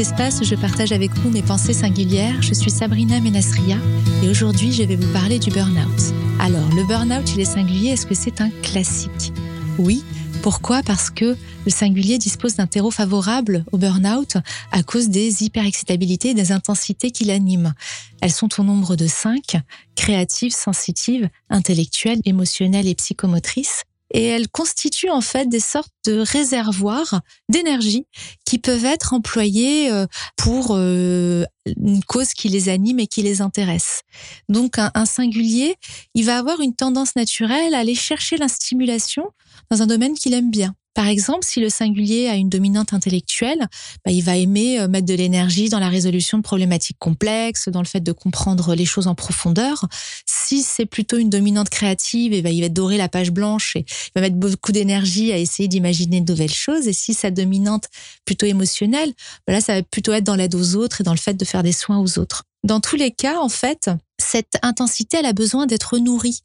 espace, je partage avec vous mes pensées singulières. Je suis Sabrina Menasria et aujourd'hui, je vais vous parler du burn-out. Alors, le burn-out chez les singuliers, est-ce que c'est un classique? Oui. Pourquoi? Parce que le singulier dispose d'un terreau favorable au burn-out à cause des hyperexcitabilités et des intensités qui l'animent. Elles sont au nombre de cinq, créatives, sensitives, intellectuelles, émotionnelles et psychomotrices et elles constituent en fait des sortes de réservoirs d'énergie qui peuvent être employés euh, pour euh, une cause qui les anime et qui les intéresse. Donc un, singulier, il va avoir une tendance naturelle à aller chercher la stimulation dans un domaine qu'il aime bien. Par exemple, si le singulier a une dominante intellectuelle, bah, il va aimer euh, mettre de l'énergie dans la résolution de problématiques complexes, dans le fait de comprendre les choses en profondeur. Si c'est plutôt une dominante créative, et eh ben, il va dorer la page blanche et il va mettre beaucoup d'énergie à essayer d'imaginer de nouvelles choses. Et si sa dominante plutôt émotionnelle, bah là, ça va plutôt être dans l'aide aux autres et dans le fait de faire des soins aux autres. Dans tous les cas, en fait, cette intensité, elle a besoin d'être nourrie.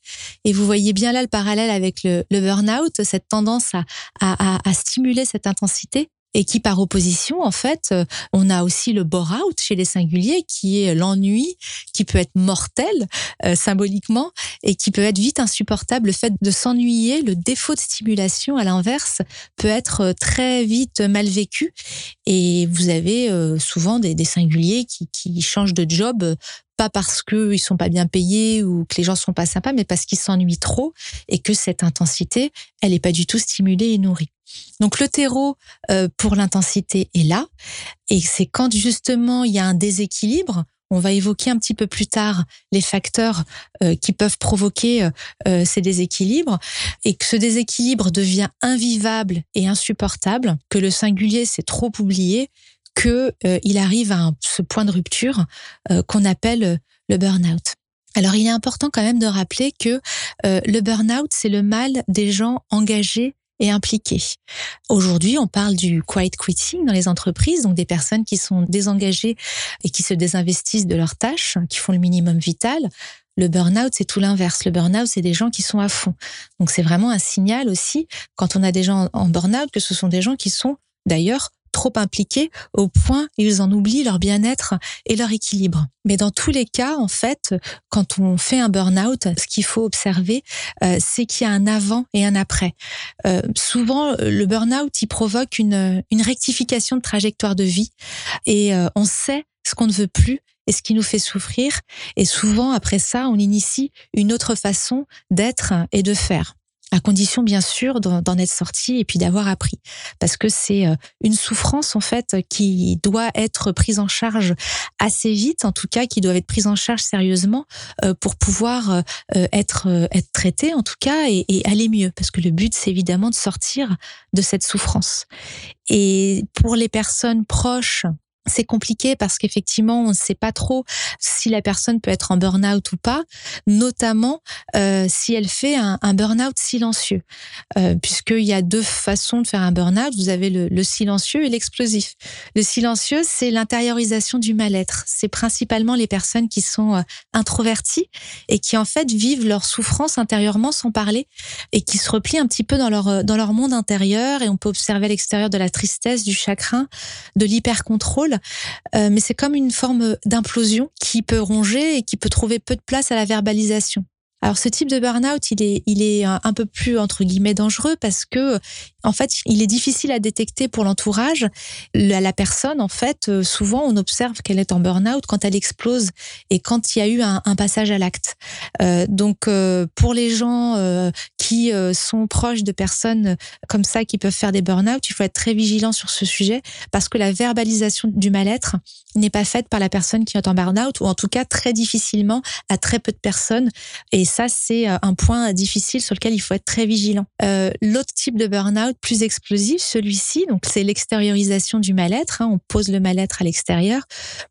Et vous voyez bien là le parallèle avec le, le burn-out, cette tendance à, stimuler cette intensité et qui par opposition en fait euh, on a aussi le bore-out chez les singuliers qui est l'ennui qui peut être mortel euh, symboliquement et qui peut être vite insupportable le fait de s'ennuyer le défaut de stimulation à l'inverse peut être euh, très vite mal vécu et vous avez souvent des, des singuliers qui, qui changent de job pas parce qu'ils sont pas bien payés ou que les gens sont pas sympas, mais parce qu'ils s'ennuient trop et que cette intensité, elle est pas du tout stimulée et nourrie. Donc le terreau euh, pour l'intensité est là, et c'est quand justement il y a un déséquilibre. On va évoquer un petit peu plus tard les facteurs euh, qui peuvent provoquer euh, ces déséquilibres et que ce déséquilibre devient invivable et insupportable, que le singulier s'est trop oublié que euh, il arrive à ce point de rupture euh, qu'on appelle euh, le burn-out. Alors il est important quand même de rappeler que le burn-out, c'est le mal des gens engagés et impliqués. Aujourd'hui, on parle du quiet quitting dans les entreprises, donc des personnes qui sont désengagées et qui se désinvestissent de leurs tâches, qui font le minimum vital. Le burn-out, c'est tout l'inverse. Le burn-out, c'est des gens qui sont à fond. Donc c'est vraiment un signal aussi, quand on a des gens en burn-out, que ce sont des gens qui sont d'ailleurs trop impliqués au point ils en oublient leur bien-être et leur équilibre. Mais dans tous les cas, en fait, quand on fait un burn-out, ce qu'il faut observer, euh, c'est qu'il y a un avant et un après. Euh, souvent, le burn-out, il provoque une, une rectification de trajectoire de vie et euh, on sait ce qu'on ne veut plus et ce qui nous fait souffrir. Et souvent, après ça, on initie une autre façon d'être et de faire à condition bien sûr d'en être sorti et puis d'avoir appris. Parce que c'est euh, une souffrance en fait qui doit être prise en charge assez vite en tout cas qui doit être prise en charge sérieusement euh, pour pouvoir euh, être être traité en tout cas et, et aller mieux. Parce que le but c'est évidemment de sortir de cette souffrance. Et pour les personnes proches c'est compliqué parce qu'effectivement, on ne sait pas trop si la personne peut être en burn-out ou pas, notamment euh, si elle fait un, un burn-out silencieux, euh, puisqu'il y a deux façons de faire un burn-out. Vous avez le, le silencieux et l'explosif. Le silencieux, c'est l'intériorisation du mal-être. C'est principalement les personnes qui sont euh, introverties et qui en fait vivent leur souffrance intérieurement sans parler et qui se replient un petit peu dans leur euh, dans leur monde intérieur et on peut observer à l'extérieur de la tristesse, du chagrin, de l'hyper-contrôle euh, mais c'est comme une forme d'implosion qui peut ronger et qui peut trouver peu de place à la verbalisation. Alors ce type de burn-out, il est, il est un peu plus entre guillemets dangereux parce que en fait, il est difficile à détecter pour l'entourage. La, personne, en fait, euh, souvent, on observe qu'elle est en burn-out quand elle explose et quand il y a eu un, passage à l'acte. Euh, donc, euh, pour les gens qui sont proches de personnes comme ça qui peuvent faire des burn-out, il faut être très vigilant sur ce sujet parce que la verbalisation du mal-être n'est pas faite par la personne qui est en burn-out ou en tout cas très difficilement à très peu de personnes. Et ça, c'est un point difficile sur lequel il faut être très vigilant. L'autre type de burn-out plus explosif, celui-ci, donc c'est l'extériorisation du mal-être, hein, on pose le mal-être à l'extérieur,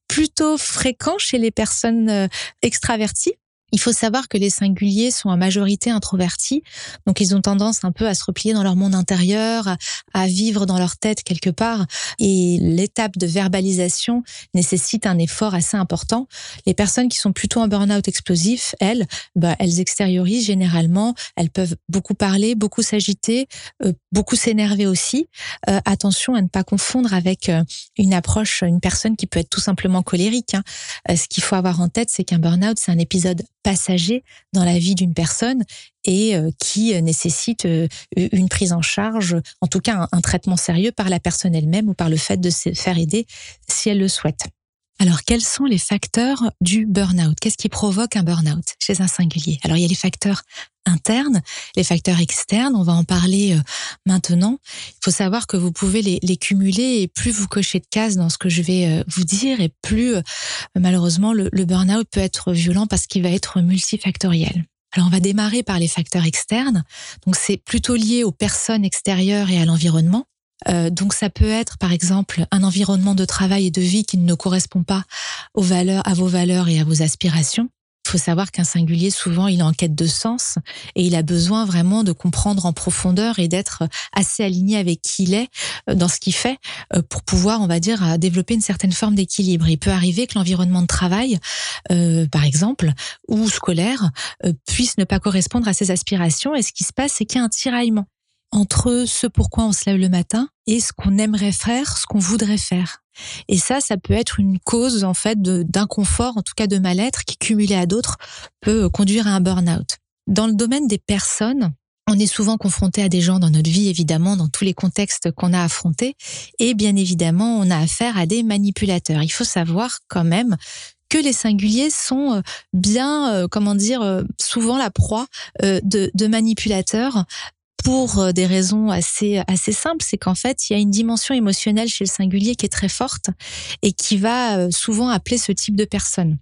plutôt fréquent chez les personnes euh, extraverties Il faut savoir que les singuliers sont en majorité introvertis, donc ils ont tendance un peu à se replier dans leur monde intérieur, à, vivre dans leur tête quelque part, et l'étape de verbalisation nécessite un effort assez important. Les personnes qui sont plutôt en burn-out explosif, elles, bah, elles extériorisent généralement, elles peuvent beaucoup parler, beaucoup s'agiter, euh, beaucoup s'énerver aussi. Euh, attention à ne pas confondre avec euh, une approche, une personne qui peut être tout simplement colérique. Hein. ce qu'il faut avoir en tête, c'est qu'un burn-out, c'est un épisode passager dans la vie d'une personne et euh, qui euh, nécessite euh, une prise en charge, en tout cas un, traitement sérieux par la personne elle-même ou par le fait de se faire aider si elle le souhaite. Alors, quels sont les facteurs du burn-out? Qu'est-ce qui provoque un burn-out chez un singulier? Alors, il y a les facteurs internes, les facteurs externes, on va en parler maintenant. Il faut savoir que vous pouvez les, cumuler et plus vous cochez de cases dans ce que je vais vous dire et plus malheureusement le, le burn-out peut être violent parce qu'il va être multifactoriel. Alors on va démarrer par les facteurs externes. Donc c'est plutôt lié aux personnes extérieures et à l'environnement. Euh, donc ça peut être par exemple un environnement de travail et de vie qui ne correspond pas aux valeurs, à vos valeurs et à vos aspirations. Il faut savoir qu'un singulier, souvent, il est en quête de sens et il a besoin vraiment de comprendre en profondeur et d'être assez aligné avec qui il est euh, dans ce qu'il fait euh, pour pouvoir, on va dire, développer une certaine forme d'équilibre. Il peut arriver que l'environnement de travail, euh, par exemple, ou scolaire, puisse ne pas correspondre à ses aspirations et ce qui se passe, c'est qu'il y a un tiraillement entre ce pourquoi on se lève le matin et ce qu'on aimerait faire, ce qu'on voudrait faire. Et ça, ça peut être une cause en fait d'inconfort, en tout cas de mal-être, qui cumulé à d'autres peut conduire à un burn-out. Dans le domaine des personnes, on est souvent confronté à des gens dans notre vie, évidemment, dans tous les contextes qu'on a affrontés, et bien évidemment, on a affaire à des manipulateurs. Il faut savoir quand même que les singuliers sont euh, bien, euh, comment dire, euh, souvent la proie de, de manipulateurs pour euh, des raisons assez assez simples, c'est qu'en fait, il y a une dimension émotionnelle chez le singulier qui est très forte et qui va euh, souvent appeler ce type de personne.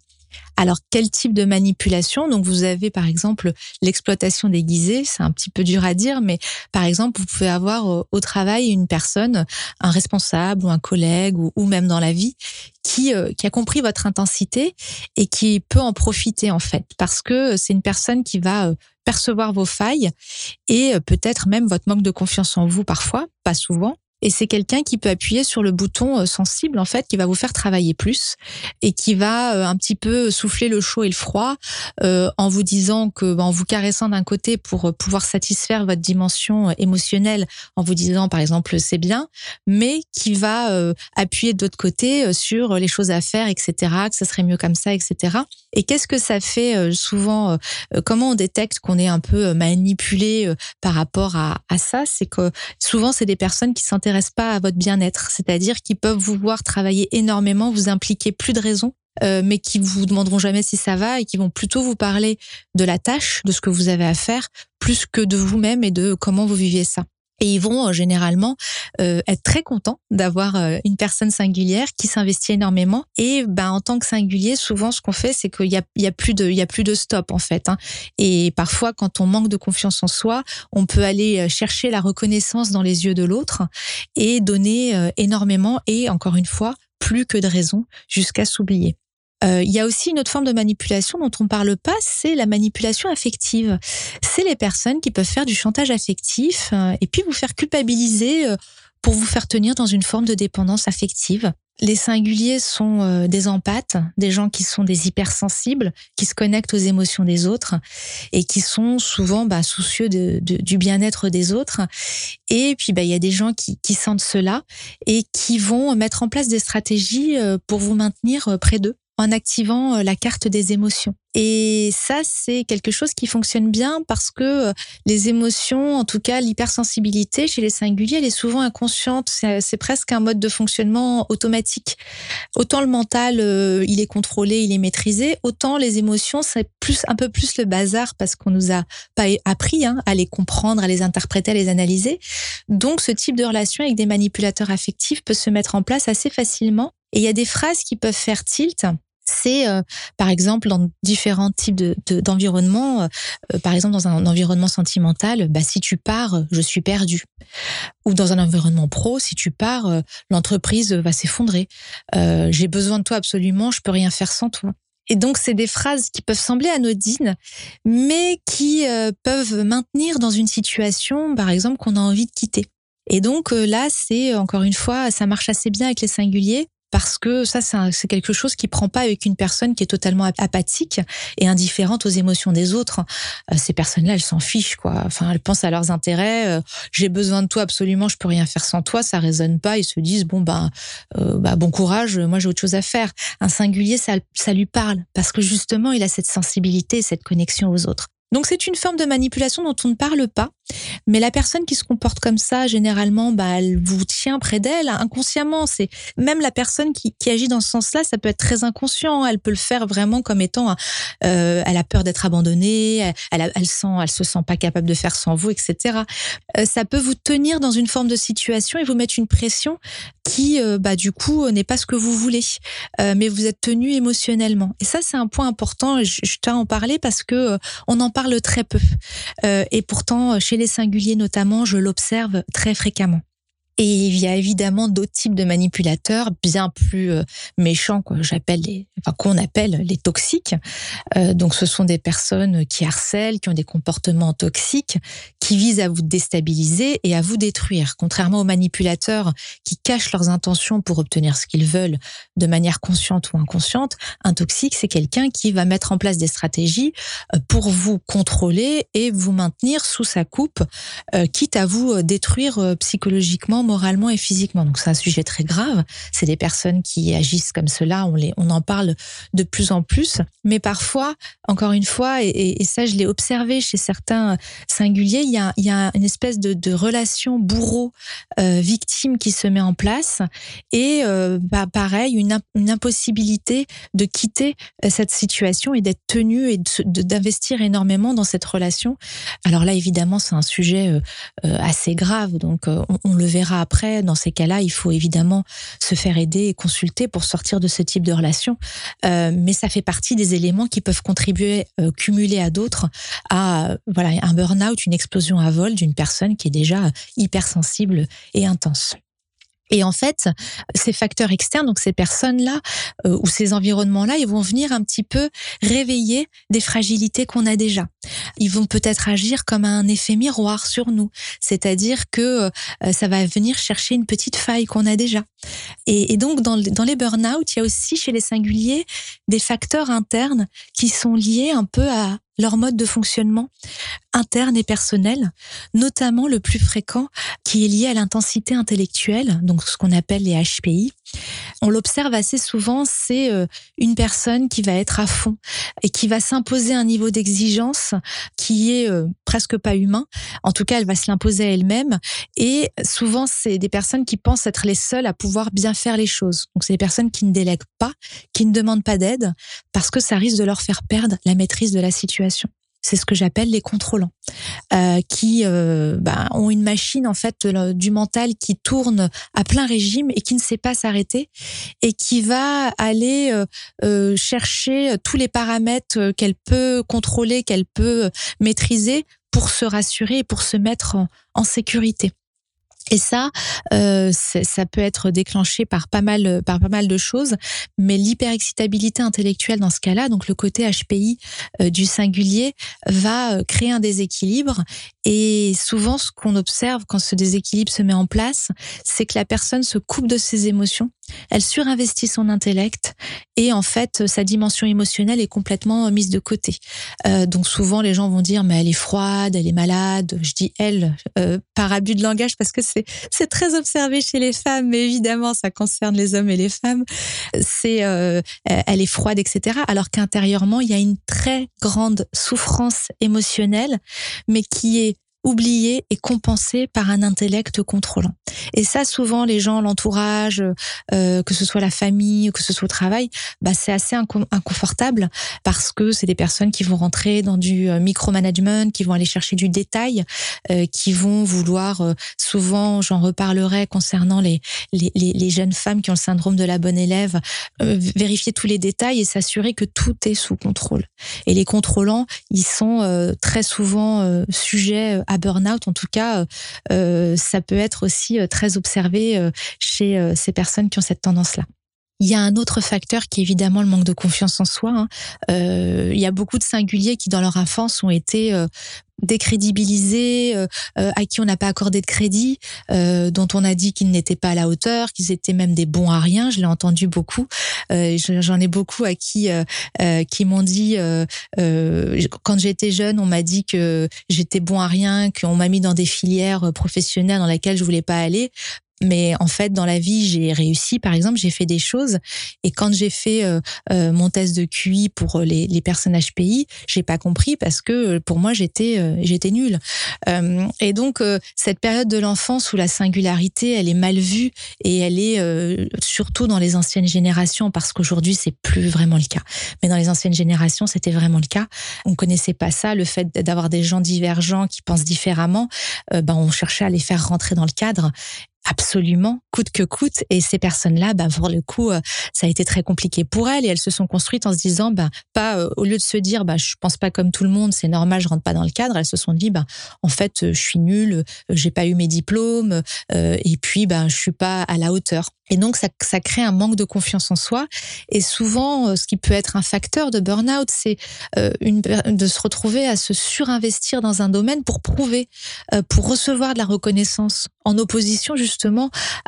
Alors, quel type de manipulation? Donc, vous avez par exemple l'exploitation déguisée. C'est un petit peu dur à dire, mais par exemple, vous pouvez avoir euh, au travail une personne, un responsable ou un collègue ou, même dans la vie, qui, qui a compris votre intensité et qui peut en profiter en fait, parce que c'est une personne qui va percevoir vos failles et euh, peut-être même votre manque de confiance en vous parfois, pas souvent, et c'est quelqu'un qui peut appuyer sur le bouton euh, sensible, en fait, qui va vous faire travailler plus et qui va euh, un petit peu souffler le chaud et le froid euh, en vous disant que, bah, en vous caressant d'un côté pour pouvoir satisfaire votre dimension émotionnelle, en vous disant, par exemple, c'est bien, mais qui va appuyer de l'autre côté sur les choses à faire, etc., que ça serait mieux comme ça, etc. Et qu'est-ce que ça fait souvent Comment on détecte qu'on est un peu manipulé par rapport à, à ça? C'est que souvent, c'est des personnes qui s'intéressent s'intéressent pas à votre bien-être, c'est-à-dire qu'ils peuvent vous voir travailler énormément, vous impliquer plus de raisons, euh, mais qui vous demanderont jamais si ça va et qui vont plutôt vous parler de la tâche, de ce que vous avez à faire, plus que de vous-même et de comment vous viviez ça. Et ils vont euh, généralement euh, être très contents d'avoir euh, une personne singulière qui s'investit énormément. Et ben en tant que singulier, souvent ce qu'on fait, c'est qu'il y a, y a plus de, il y a plus de stop en fait. Hein. Et parfois, quand on manque de confiance en soi, on peut aller chercher la reconnaissance dans les yeux de l'autre et donner énormément. Et encore une fois, plus que de raison jusqu'à s'oublier. Euh, il y a aussi une autre forme de manipulation dont on ne parle pas, c'est la manipulation affective. C'est les personnes qui peuvent faire du chantage affectif euh, et puis vous faire culpabiliser euh, pour vous faire tenir dans une forme de dépendance affective. Les singuliers sont des empathes, des gens qui sont des hypersensibles, qui se connectent aux émotions des autres et qui sont souvent bah, soucieux de, du bien-être des autres. Et puis, bah, il y a des gens qui, qui sentent cela et qui vont mettre en place des stratégies pour vous maintenir près d'eux en activant euh, la carte des émotions. Et ça, c'est quelque chose qui fonctionne bien parce que euh, les émotions, en tout cas l'hypersensibilité chez les singuliers, elle est souvent inconsciente. C'est presque un mode de fonctionnement automatique. Autant le mental, euh, il est contrôlé, il est maîtrisé, autant les émotions, c'est plus un peu plus le bazar parce qu'on nous a pas appris hein, à les comprendre, à les interpréter, à les analyser. Donc, ce type de relation avec des manipulateurs affectifs peut se mettre en place assez facilement. Et il y a des phrases qui peuvent faire tilt c'est euh, par exemple dans différents types de, d'environnements, euh, euh, par exemple dans un environnement sentimental, bah, si tu pars, je suis perdu. Ou dans un environnement pro, si tu pars, l'entreprise va s'effondrer. j'ai besoin de toi absolument, je peux rien faire sans toi. Et donc, c'est des phrases qui peuvent sembler anodines, mais qui peuvent maintenir dans une situation, par exemple, qu'on a envie de quitter. Et donc là, c'est encore une fois, ça marche assez bien avec les singuliers parce que ça, c'est quelque chose qui prend pas avec une personne qui est totalement apathique et indifférente aux émotions des autres. Euh, ces personnes-là, elles s'en fichent, quoi. Enfin, elles pensent à leurs intérêts. Euh, j'ai besoin de toi absolument, je peux rien faire sans toi. Ça résonne pas. Ils se disent bon bah, bah bon courage. Moi, j'ai autre chose à faire. Un singulier, ça, ça lui parle parce que justement, il a cette sensibilité, cette connexion aux autres. Donc c'est une forme de manipulation dont on ne parle pas, mais la personne qui se comporte comme ça, généralement, bah, elle vous tient près d'elle inconsciemment. C'est même la personne qui, agit dans ce sens-là, ça peut être très inconscient. Elle peut le faire vraiment comme étant, euh, elle a peur d'être abandonnée, elle, sent, elle se sent pas capable de faire sans vous, etc. Euh, ça peut vous tenir dans une forme de situation et vous mettre une pression qui, euh, bah, du coup, n'est pas ce que vous voulez, mais vous êtes tenu émotionnellement. Et ça, c'est un point important. Je, je à en parler parce que on en parle très peu. et pourtant, chez les singuliers notamment, je l'observe très fréquemment. Et il y a évidemment d'autres types de manipulateurs bien plus euh, méchants, quoi. J'appelle les, enfin qu'on appelle les toxiques. Euh, donc, ce sont des personnes qui harcèlent, qui ont des comportements toxiques, qui visent à vous déstabiliser et à vous détruire. Contrairement aux manipulateurs qui cachent leurs intentions pour obtenir ce qu'ils veulent de manière consciente ou inconsciente, un toxique, c'est quelqu'un qui va mettre en place des stratégies euh, pour vous contrôler et vous maintenir sous sa coupe, quitte à vous détruire psychologiquement moralement et physiquement. Donc c'est un sujet très grave. C'est des personnes qui agissent comme cela. On les, on en parle de plus en plus. Mais parfois, encore une fois, et, ça je l'ai observé chez certains singuliers, il y a, il y a une espèce de, relation bourreau-victime euh, qui se met en place. Et euh, bah, pareil, une, impossibilité de quitter euh, cette situation et d'être tenu et d'investir énormément dans cette relation. Alors là, évidemment, c'est un sujet assez grave. Donc on, on le verra après, dans ces cas-là, il faut évidemment se faire aider et consulter pour sortir de ce type de relation. Euh, mais ça fait partie des éléments qui peuvent contribuer, euh, cumuler à d'autres, à un burn-out, une explosion à vol d'une personne qui est déjà hypersensible et intense. Et en fait, ces facteurs externes, donc ces personnes-là euh, ou ces environnements-là, ils vont venir un petit peu réveiller des fragilités qu'on a déjà. Ils vont peut-être agir comme un effet miroir sur nous, c'est-à-dire que euh, ça va venir chercher une petite faille qu'on a déjà. Et, donc, dans, dans les burn-out, il y a aussi chez les singuliers des facteurs internes qui sont liés un peu à, leur mode de fonctionnement interne et personnel, notamment le plus fréquent qui est lié à l'intensité intellectuelle, donc ce qu'on appelle les HPI. On l'observe assez souvent, c'est euh, une personne qui va être à fond et qui va s'imposer un niveau d'exigence qui est euh, presque pas humain. En tout cas, elle va se l'imposer à elle-même. Et souvent, c'est des personnes qui pensent être les seules à pouvoir bien faire les choses. Donc, c'est des personnes qui ne délèguent pas, qui ne demandent pas d'aide, parce que ça risque de leur faire perdre la maîtrise de la situation c'est ce que j'appelle les contrôlants, euh, qui euh, bah, ont une machine en fait du mental qui tourne à plein régime et qui ne sait pas s'arrêter et qui va aller euh, chercher tous les paramètres qu'elle peut contrôler, qu'elle peut maîtriser pour se rassurer et pour se mettre en sécurité. Et ça, euh, ça peut être déclenché par pas mal, par pas mal de choses, mais l'hyperexcitabilité intellectuelle dans ce cas-là, donc le côté HPI euh, du singulier, va euh, créer un déséquilibre. Et souvent, ce qu'on observe quand ce déséquilibre se met en place, c'est que la personne se coupe de ses émotions, elle surinvestit son intellect et en fait, sa dimension émotionnelle est complètement mise de côté. Euh, donc souvent, les gens vont dire mais elle est froide, elle est malade. Je dis elle euh, par abus de langage parce que c'est c'est très observé chez les femmes, mais évidemment ça concerne les hommes et les femmes. C'est euh, elle est froide, etc. Alors qu'intérieurement il y a une très grande souffrance émotionnelle, mais qui est oublié et compensé par un intellect contrôlant. Et ça, souvent, les gens, l'entourage, euh, que ce soit la famille que ce soit au travail, bah, c'est assez inconfortable parce que c'est des personnes qui vont rentrer dans du euh, micromanagement, qui vont aller chercher du détail, euh, qui vont vouloir, euh, souvent, j'en reparlerai concernant les, les, les, jeunes femmes qui ont le syndrome de la bonne élève, euh, vérifier tous les détails et s'assurer que tout est sous contrôle. Et les contrôlants, ils sont euh, très souvent sujets à burn-out. En tout cas, ça peut être aussi très observé chez ces personnes qui ont cette tendance-là. Il y a un autre facteur qui est évidemment le manque de confiance en soi. Hein. Euh, il y a beaucoup de singuliers qui, dans leur enfance, ont été euh, décrédibilisés, euh, euh, à qui on n'a pas accordé de crédit, euh, dont on a dit qu'ils n'étaient pas à la hauteur, qu'ils étaient même des bons à rien. Je l'ai entendu beaucoup. J'en ai beaucoup à qui qui m'ont dit quand j'étais jeune, on m'a dit que j'étais bon à rien, qu'on m'a mis dans des filières professionnelles dans lesquelles je voulais pas aller mais en fait, dans la vie, j'ai réussi. Par exemple, j'ai fait des choses. Et quand j'ai fait euh, euh, mon test de QI pour les, les personnes HPI, j'ai pas compris parce que euh, pour moi, j'étais j'étais nulle. et donc, cette période de l'enfance où la singularité, elle est mal vue et elle est surtout dans les anciennes générations parce qu'aujourd'hui, c'est plus vraiment le cas. Mais dans les anciennes générations, c'était vraiment le cas. On connaissait pas ça, le fait d'avoir des gens divergents qui pensent différemment. ben, on cherchait à les faire rentrer dans le cadre absolument coûte que coûte. Et ces personnes-là bah pour le coup euh, ça a été très compliqué pour elles. Et elles se sont construites en se disant bah pas euh, au lieu de se dire bah je pense pas comme tout le monde c'est normal je rentre pas dans le cadre elles se sont dit bah en fait euh, je suis nulle j'ai pas eu mes diplômes et puis bah je suis pas à la hauteur. Et donc, ça, ça, crée un manque de confiance en soi. Et souvent, ce qui peut être un facteur de burn-out, c'est de se retrouver à se surinvestir dans un domaine pour prouver, pour recevoir de la reconnaissance, en opposition justement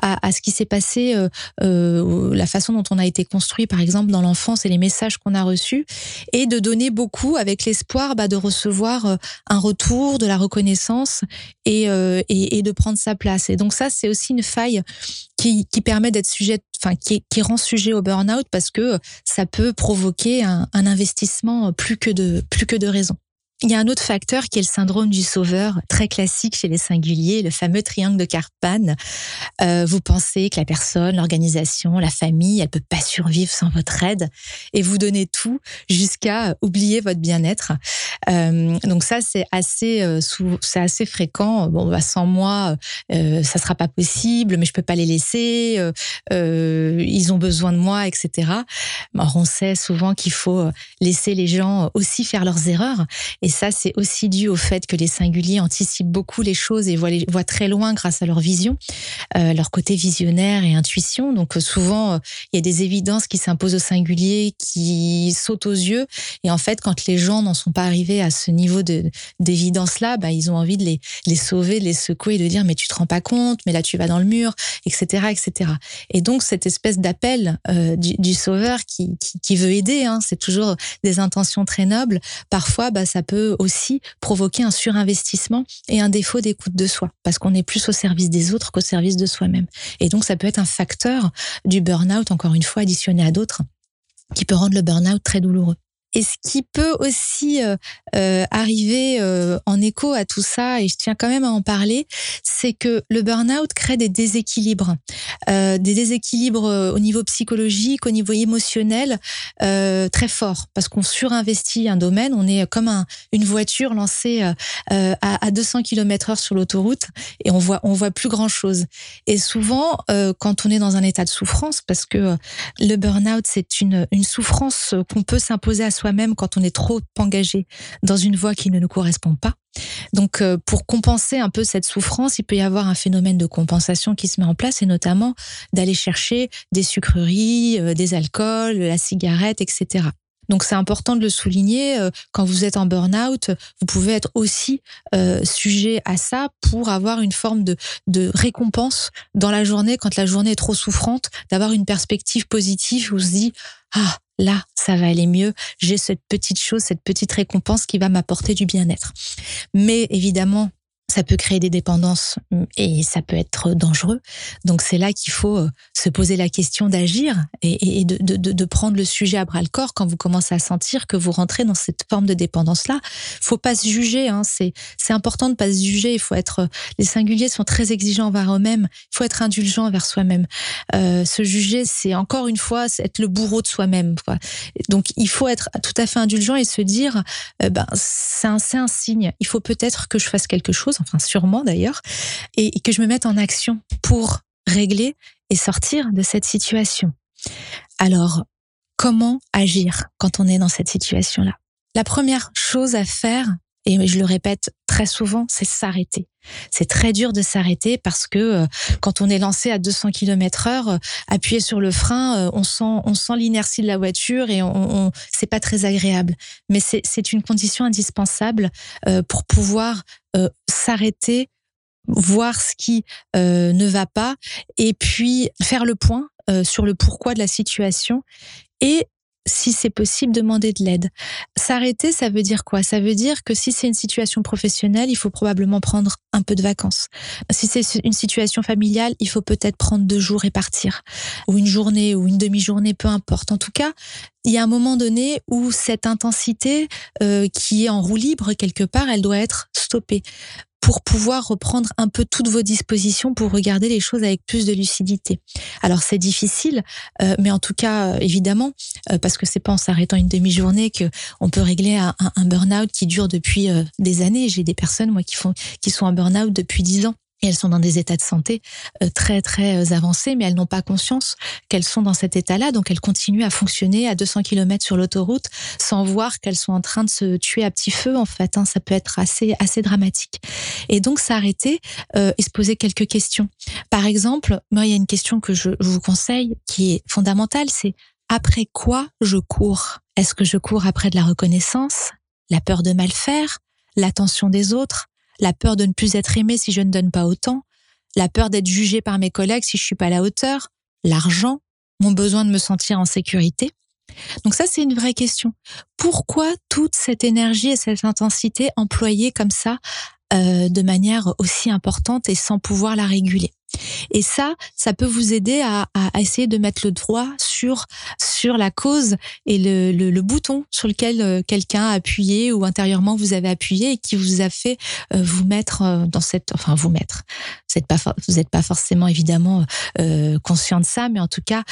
à, ce qui s'est passé, euh, euh, la façon dont on a été construit, par exemple, dans l'enfance et les messages qu'on a reçus, et de donner beaucoup avec l'espoir bah, de recevoir euh, un retour, de la reconnaissance et, de prendre sa place. Et donc ça, c'est aussi une faille qui, permet d'être sujet, enfin qui, qui rend sujet au burn-out parce que ça peut provoquer un, un investissement plus que de plus que de raison. Il y a un autre facteur qui est le syndrome du sauveur, très classique chez les singuliers, le fameux triangle de Carpan. Euh, vous pensez que la personne, l'organisation, la famille, elle peut pas survivre sans votre aide, et vous donnez tout jusqu'à oublier votre bien-être. Euh, donc ça, c'est assez, euh, c'est assez fréquent. Bon, bah, sans moi, euh, ça sera pas possible, mais je peux pas les laisser. Ils ont besoin de moi, etc. Alors, on sait souvent qu'il faut laisser les gens aussi faire leurs erreurs. Ça, c'est aussi dû au fait que les singuliers anticipent beaucoup les choses et voient, très loin grâce à leur vision, euh, leur côté visionnaire et intuition. Donc euh, souvent, euh, il y a des évidences qui s'imposent aux singuliers, qui sautent aux yeux. Et en fait, quand les gens n'en sont pas arrivés à ce niveau d'évidence-là, bah, ils ont envie de les, sauver, de les secouer de dire mais tu te rends pas compte, mais là tu vas dans le mur, etc., etc. Et donc cette espèce d'appel du, sauveur qui veut aider, hein, c'est toujours des intentions très nobles. Parfois, bah, ça peut aussi provoquer un surinvestissement et un défaut d'écoute de soi, parce qu'on est plus au service des autres qu'au service de soi-même. Et donc, ça peut être un facteur du burn-out, encore une fois, additionné à d'autres, qui peut rendre le burn-out très douloureux. Et ce qui peut aussi euh, euh, arriver euh, en écho à tout ça, et je tiens quand même à en parler, c'est que le burn-out crée des déséquilibres, des déséquilibres au niveau psychologique, au niveau émotionnel, très forts, parce qu'on surinvestit un domaine, on est comme un, une voiture lancée à, à 200 km/h sur l'autoroute, et on voit on voit plus grand chose. Et souvent, quand on est dans un état de souffrance, parce que le burn-out c'est une une souffrance qu'on peut s'imposer à soi-même quand on est trop engagé dans une voie qui ne nous correspond pas. Donc, euh, pour compenser un peu cette souffrance, il peut y avoir un phénomène de compensation qui se met en place, et notamment d'aller chercher des sucreries, euh, des alcools, la cigarette, etc. Donc c'est important de le souligner. Euh, quand vous êtes en burn-out, vous pouvez être aussi euh, sujet à ça pour avoir une forme de, de récompense dans la journée quand la journée est trop souffrante, d'avoir une perspective positive où on se dit ah là, ça va aller mieux. J'ai cette petite chose, cette petite récompense qui va m'apporter du bien-être. Mais évidemment, ça peut créer des dépendances mm, et ça peut être dangereux. Donc c'est là qu'il faut euh, se poser la question d'agir et, de, prendre le sujet à bras le corps quand vous commencez à sentir que vous rentrez dans cette forme de dépendance-là. Faut pas se juger, hein. c'est important de pas se juger. Il faut être les singuliers sont très exigeants envers eux-mêmes. Il faut être indulgent envers soi-même. Euh, se juger, c'est encore une fois être le bourreau de soi-même. Donc il faut être tout à fait indulgent et se dire euh, ben c'est un signe. Il faut peut-être que je fasse quelque chose enfin sûrement d'ailleurs, et que je me mette en action pour régler et sortir de cette situation. Alors, comment agir quand on est dans cette situation-là? La première chose à faire, et je le répète très souvent, c'est s'arrêter. C'est très dur de s'arrêter parce que euh, quand on est lancé à 200 km heure, euh, appuyer sur le frein, euh, on sent, on sent l'inertie de la voiture et on, on c'est pas très agréable. Mais c'est une condition indispensable pour pouvoir s'arrêter, voir ce qui ne va pas et puis faire le point sur le pourquoi de la situation et si c'est possible, demander de l'aide. S'arrêter, ça veut dire quoi? Ça veut dire que si c'est une situation professionnelle, il faut probablement prendre un peu de vacances. Si c'est une situation familiale, il faut peut-être prendre deux jours et partir. Ou une journée ou une demi-journée, peu importe. En tout cas, il y a un moment donné où cette intensité euh, qui est en roue libre quelque part, elle doit être stoppée pour pouvoir reprendre un peu toutes vos dispositions pour regarder les choses avec plus de lucidité. Alors c'est difficile, euh, mais en tout cas euh, évidemment euh, parce que c'est pas en s'arrêtant une demi-journée que on peut régler un, un burn-out qui dure depuis des années. J'ai des personnes moi qui font qui sont en burn-out depuis dix ans et elles sont dans des états de santé euh, très très euh, avancés, mais elles n'ont pas conscience qu'elles sont dans cet état-là, donc elles continuent à fonctionner à 200 km sur l'autoroute sans voir qu'elles sont en train de se tuer à petit feu. En fait, hein, ça peut être assez assez dramatique. Et donc s'arrêter euh, et se poser quelques questions. Par exemple, moi il y a une question que je vous conseille qui est fondamentale, c'est après quoi je cours? Est-ce que je cours après de la reconnaissance, la peur de mal faire, l'attention des autres la peur de ne plus être aimé si je ne donne pas autant, la peur d'être jugé par mes collègues si je suis pas à la hauteur, l'argent, mon besoin de me sentir en sécurité. Donc ça, c'est une vraie question. Pourquoi toute cette énergie et cette intensité employée comme ça euh, de manière aussi importante et sans pouvoir la réguler? Et ça, ça peut vous aider à, à, essayer de mettre le droit sur sur la cause et le, le, le bouton sur lequel euh, quelqu'un a appuyé ou intérieurement vous avez appuyé et qui vous a fait euh, vous mettre euh, dans cette, enfin vous mettre. Vous n'êtes pas vous êtes pas forcément évidemment conscient de ça, mais en tout cas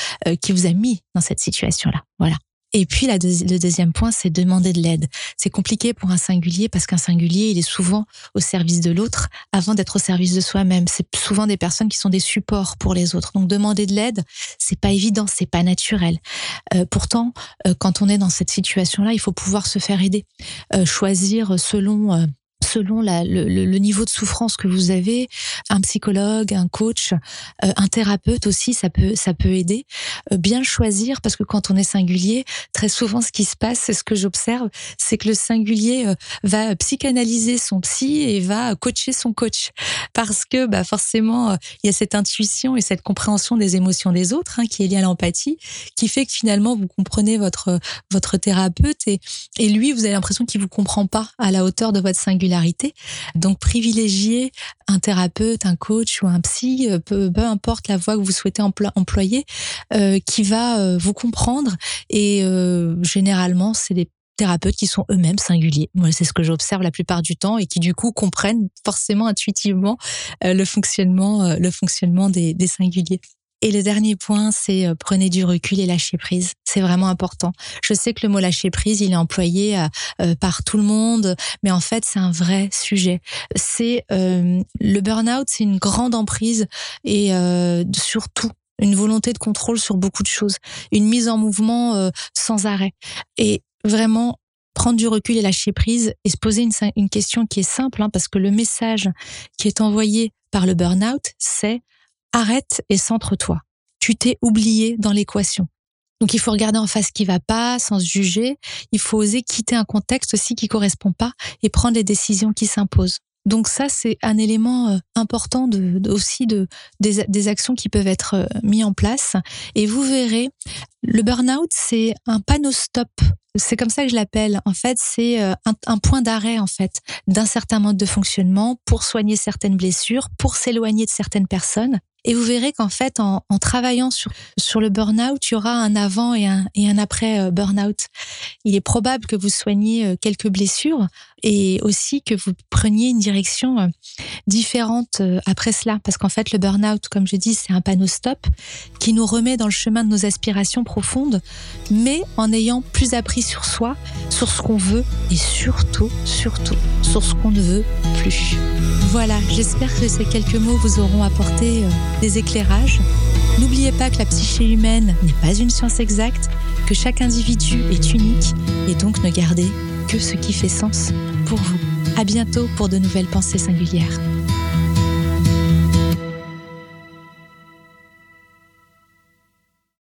qui vous a mis dans cette situation là. Voilà. Et puis le deuxième point, c'est demander de l'aide. C'est compliqué pour un singulier parce qu'un singulier, il est souvent au service de l'autre avant d'être au service de soi-même. C'est souvent des personnes qui sont des supports pour les autres. Donc demander de l'aide, c'est pas évident, c'est pas naturel. Euh, pourtant, euh, quand on est dans cette situation-là, il faut pouvoir se faire aider, euh, choisir selon selon la, le, le, niveau de souffrance que vous avez, un psychologue, un coach, euh, un thérapeute aussi, ça peut ça peut aider. Euh, bien choisir parce que quand on est singulier, très souvent ce qui se passe, c'est ce que j'observe, c'est que le singulier euh, va psychanalyser son psy et va coacher son coach parce que bah forcément il y a cette intuition et cette compréhension des émotions des autres hein, qui est liée à l'empathie, qui fait que finalement vous comprenez votre votre thérapeute et et lui vous avez l'impression qu'il vous comprend pas à la hauteur de votre donc privilégier un thérapeute, un coach ou un psy, euh, peu, peu importe la voie que vous souhaitez employer, euh, qui va euh, vous comprendre. Et généralement, c'est des thérapeutes qui sont eux-mêmes singuliers. Moi, c'est ce que j'observe la plupart du temps et qui du coup comprennent forcément intuitivement le fonctionnement, le fonctionnement des singuliers. Et le dernier point, c'est euh, prenez du recul et lâchez prise. C'est vraiment important. Je sais que le mot lâcher prise, il est employé euh, euh, par tout le monde, mais en fait, c'est un vrai sujet. C'est le burn-out, c'est une grande emprise et surtout une volonté de contrôle sur beaucoup de choses, une mise en mouvement sans arrêt. Et vraiment, prendre du recul et lâcher prise et se poser une, une question qui est simple, hein, parce que le message qui est envoyé par le burn-out, c'est arrête et centre-toi. Tu t'es oublié dans l'équation. Donc il faut regarder en face ce qui va pas, sans se juger. Il faut oser quitter un contexte aussi qui correspond pas et prendre les décisions qui s'imposent. Donc ça, c'est un élément euh, important de, aussi de des, des, actions qui peuvent être euh, mis en place. Et vous verrez, le burn-out, c'est un panneau stop. C'est comme ça que je l'appelle. En fait, c'est euh, un, un, point d'arrêt en fait d'un certain mode de fonctionnement pour soigner certaines blessures, pour s'éloigner de certaines personnes. Et vous verrez qu'en fait, en, travaillant sur, sur le burn-out, il y aura un avant et un, et un après euh, burn-out. Il est probable que vous soigniez euh, quelques blessures et aussi que vous preniez une direction euh, différente après cela. Parce qu'en fait, le burn-out, comme je dis, c'est un panneau stop qui nous remet dans le chemin de nos aspirations profondes, mais en ayant plus appris sur soi, sur ce qu'on veut et surtout, surtout, sur ce qu'on ne veut plus. Voilà, j'espère que ces quelques mots vous auront apporté des éclairages. N'oubliez pas que la psyché humaine n'est pas une science exacte, que chaque individu est unique et donc ne gardez que ce qui fait sens pour vous. À bientôt pour de nouvelles pensées singulières.